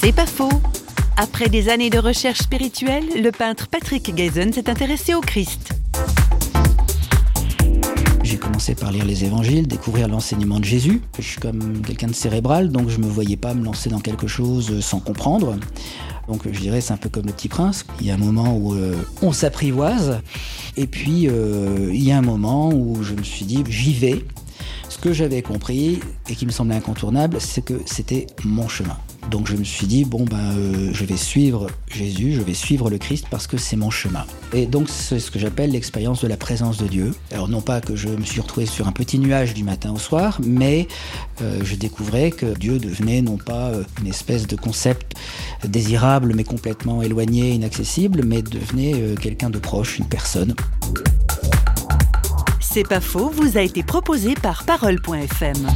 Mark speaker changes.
Speaker 1: C'est pas faux. Après des années de recherche spirituelle, le peintre Patrick Gazen s'est intéressé au Christ.
Speaker 2: J'ai commencé par lire les évangiles, découvrir l'enseignement de Jésus. Je suis comme quelqu'un de cérébral, donc je me voyais pas me lancer dans quelque chose sans comprendre. Donc je dirais c'est un peu comme le petit prince. Il y a un moment où euh, on s'apprivoise, et puis euh, il y a un moment où je me suis dit j'y vais. Ce que j'avais compris et qui me semblait incontournable, c'est que c'était mon chemin. Donc je me suis dit, bon, ben, je vais suivre Jésus, je vais suivre le Christ parce que c'est mon chemin. Et donc c'est ce que j'appelle l'expérience de la présence de Dieu. Alors non pas que je me suis retrouvé sur un petit nuage du matin au soir, mais euh, je découvrais que Dieu devenait non pas euh, une espèce de concept désirable mais complètement éloigné, inaccessible, mais devenait quelqu'un de proche, une personne.
Speaker 1: C'est pas faux, vous a été proposé par parole.fm.